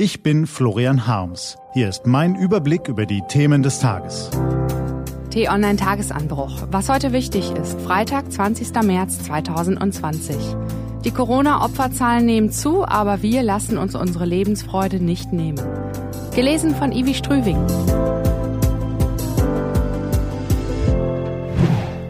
Ich bin Florian Harms. Hier ist mein Überblick über die Themen des Tages. T-Online Tagesanbruch. Was heute wichtig ist. Freitag, 20. März 2020. Die Corona-Opferzahlen nehmen zu, aber wir lassen uns unsere Lebensfreude nicht nehmen. Gelesen von Ivi Strüving.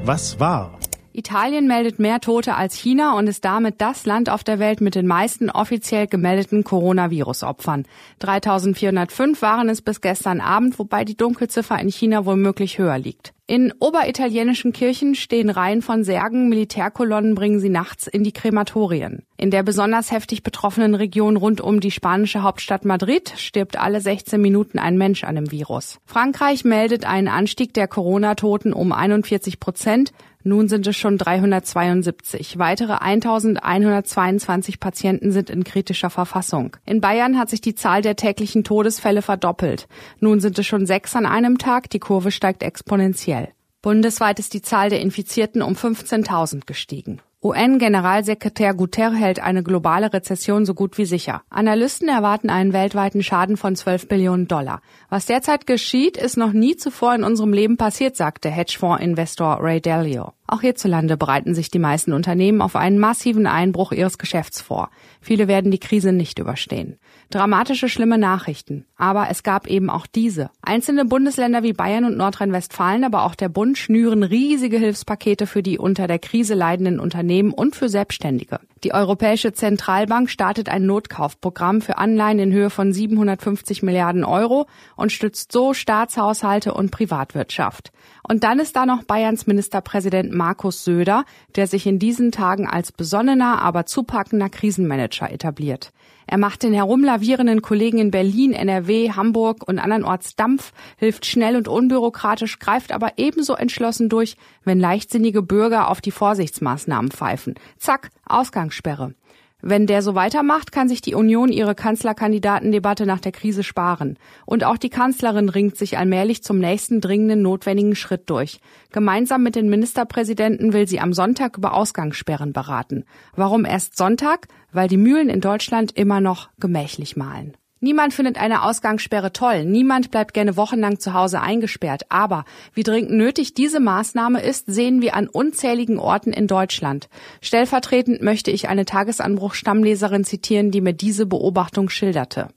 Was war? Italien meldet mehr Tote als China und ist damit das Land auf der Welt mit den meisten offiziell gemeldeten Coronavirus-Opfern. 3405 waren es bis gestern Abend, wobei die Dunkelziffer in China womöglich höher liegt. In oberitalienischen Kirchen stehen Reihen von Särgen, Militärkolonnen bringen sie nachts in die Krematorien. In der besonders heftig betroffenen Region rund um die spanische Hauptstadt Madrid stirbt alle 16 Minuten ein Mensch an dem Virus. Frankreich meldet einen Anstieg der Corona-Toten um 41 Prozent. Nun sind es schon 372. Weitere 1122 Patienten sind in kritischer Verfassung. In Bayern hat sich die Zahl der täglichen Todesfälle verdoppelt. Nun sind es schon sechs an einem Tag. Die Kurve steigt exponentiell. Bundesweit ist die Zahl der Infizierten um 15.000 gestiegen. UN-Generalsekretär Guterres hält eine globale Rezession so gut wie sicher. Analysten erwarten einen weltweiten Schaden von 12 Billionen Dollar. Was derzeit geschieht, ist noch nie zuvor in unserem Leben passiert, sagte Hedgefonds-Investor Ray Dalio. Auch hierzulande bereiten sich die meisten Unternehmen auf einen massiven Einbruch ihres Geschäfts vor. Viele werden die Krise nicht überstehen. Dramatische, schlimme Nachrichten. Aber es gab eben auch diese. Einzelne Bundesländer wie Bayern und Nordrhein-Westfalen, aber auch der Bund schnüren riesige Hilfspakete für die unter der Krise leidenden Unternehmen und für Selbstständige. Die Europäische Zentralbank startet ein Notkaufprogramm für Anleihen in Höhe von 750 Milliarden Euro und stützt so Staatshaushalte und Privatwirtschaft. Und dann ist da noch Bayerns Ministerpräsident Markus Söder, der sich in diesen Tagen als besonnener, aber zupackender Krisenmanager etabliert. Er macht den herumlavierenden Kollegen in Berlin, NRW, Hamburg und andernorts Dampf, hilft schnell und unbürokratisch, greift aber ebenso entschlossen durch, wenn leichtsinnige Bürger auf die Vorsichtsmaßnahmen pfeifen. Zack, Ausgangssperre. Wenn der so weitermacht, kann sich die Union ihre Kanzlerkandidatendebatte nach der Krise sparen. Und auch die Kanzlerin ringt sich allmählich zum nächsten dringenden notwendigen Schritt durch. Gemeinsam mit den Ministerpräsidenten will sie am Sonntag über Ausgangssperren beraten. Warum erst Sonntag? Weil die Mühlen in Deutschland immer noch gemächlich mahlen. Niemand findet eine Ausgangssperre toll. Niemand bleibt gerne wochenlang zu Hause eingesperrt. Aber wie dringend nötig diese Maßnahme ist, sehen wir an unzähligen Orten in Deutschland. Stellvertretend möchte ich eine Tagesanbruch-Stammleserin zitieren, die mir diese Beobachtung schilderte.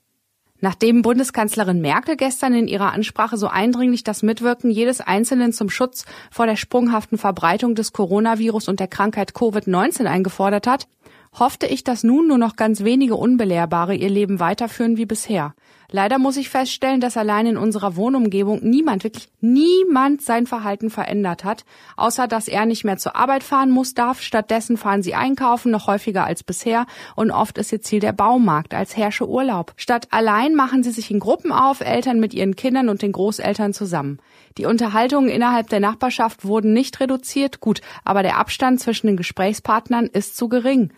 Nachdem Bundeskanzlerin Merkel gestern in ihrer Ansprache so eindringlich das Mitwirken jedes Einzelnen zum Schutz vor der sprunghaften Verbreitung des Coronavirus und der Krankheit Covid-19 eingefordert hat, hoffte ich, dass nun nur noch ganz wenige Unbelehrbare ihr Leben weiterführen wie bisher. Leider muss ich feststellen, dass allein in unserer Wohnumgebung niemand, wirklich niemand sein Verhalten verändert hat, außer dass er nicht mehr zur Arbeit fahren muss darf. Stattdessen fahren sie einkaufen, noch häufiger als bisher und oft ist ihr Ziel der Baumarkt als Herrsche Urlaub. Statt allein machen sie sich in Gruppen auf, Eltern mit ihren Kindern und den Großeltern zusammen. Die Unterhaltungen innerhalb der Nachbarschaft wurden nicht reduziert, gut, aber der Abstand zwischen den Gesprächspartnern ist zu gering.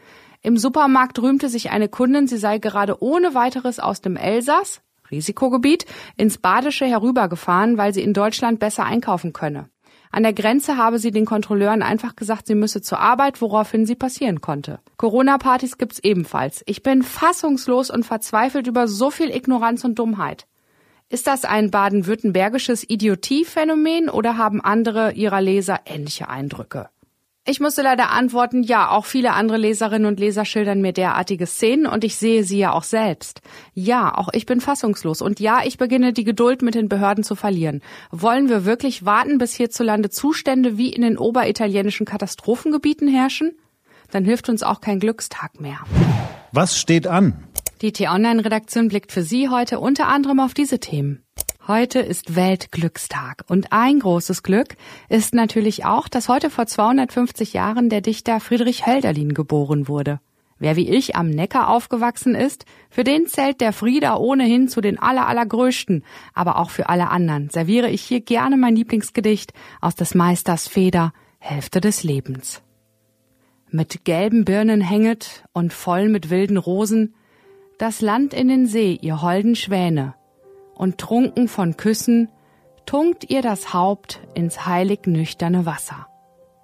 Im Supermarkt rühmte sich eine Kundin, sie sei gerade ohne weiteres aus dem Elsass, Risikogebiet, ins Badische herübergefahren, weil sie in Deutschland besser einkaufen könne. An der Grenze habe sie den Kontrolleuren einfach gesagt, sie müsse zur Arbeit, woraufhin sie passieren konnte. Corona-Partys gibt's ebenfalls. Ich bin fassungslos und verzweifelt über so viel Ignoranz und Dummheit. Ist das ein baden-württembergisches Idiotiephänomen oder haben andere ihrer Leser ähnliche Eindrücke? Ich musste leider antworten, ja, auch viele andere Leserinnen und Leser schildern mir derartige Szenen und ich sehe sie ja auch selbst. Ja, auch ich bin fassungslos und ja, ich beginne die Geduld mit den Behörden zu verlieren. Wollen wir wirklich warten, bis hierzulande Zustände wie in den oberitalienischen Katastrophengebieten herrschen? Dann hilft uns auch kein Glückstag mehr. Was steht an? Die T-Online-Redaktion blickt für Sie heute unter anderem auf diese Themen. Heute ist Weltglückstag und ein großes Glück ist natürlich auch, dass heute vor 250 Jahren der Dichter Friedrich Hölderlin geboren wurde. Wer wie ich am Neckar aufgewachsen ist, für den zählt der Frieder ohnehin zu den aller, allergrößten, aber auch für alle anderen serviere ich hier gerne mein Lieblingsgedicht aus des Meisters Feder, Hälfte des Lebens. Mit gelben Birnen hänget und voll mit wilden Rosen das Land in den See, ihr holden Schwäne, und trunken von Küssen, tunkt ihr das Haupt ins heilig nüchterne Wasser.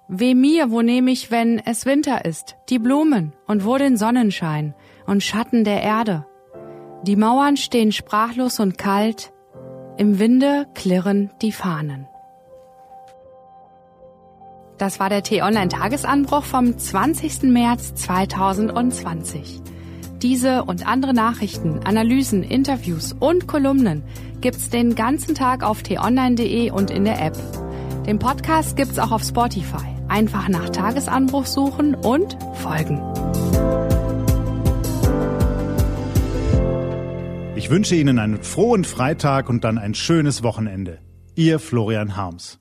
Weh mir, wo nehm ich, wenn es Winter ist, die Blumen und wo den Sonnenschein und Schatten der Erde? Die Mauern stehen sprachlos und kalt, im Winde klirren die Fahnen. Das war der T-Online-Tagesanbruch vom 20. März 2020. Diese und andere Nachrichten, Analysen, Interviews und Kolumnen gibt's den ganzen Tag auf t-online.de und in der App. Den Podcast gibt's auch auf Spotify. Einfach nach Tagesanbruch suchen und folgen. Ich wünsche Ihnen einen frohen Freitag und dann ein schönes Wochenende. Ihr Florian Harms.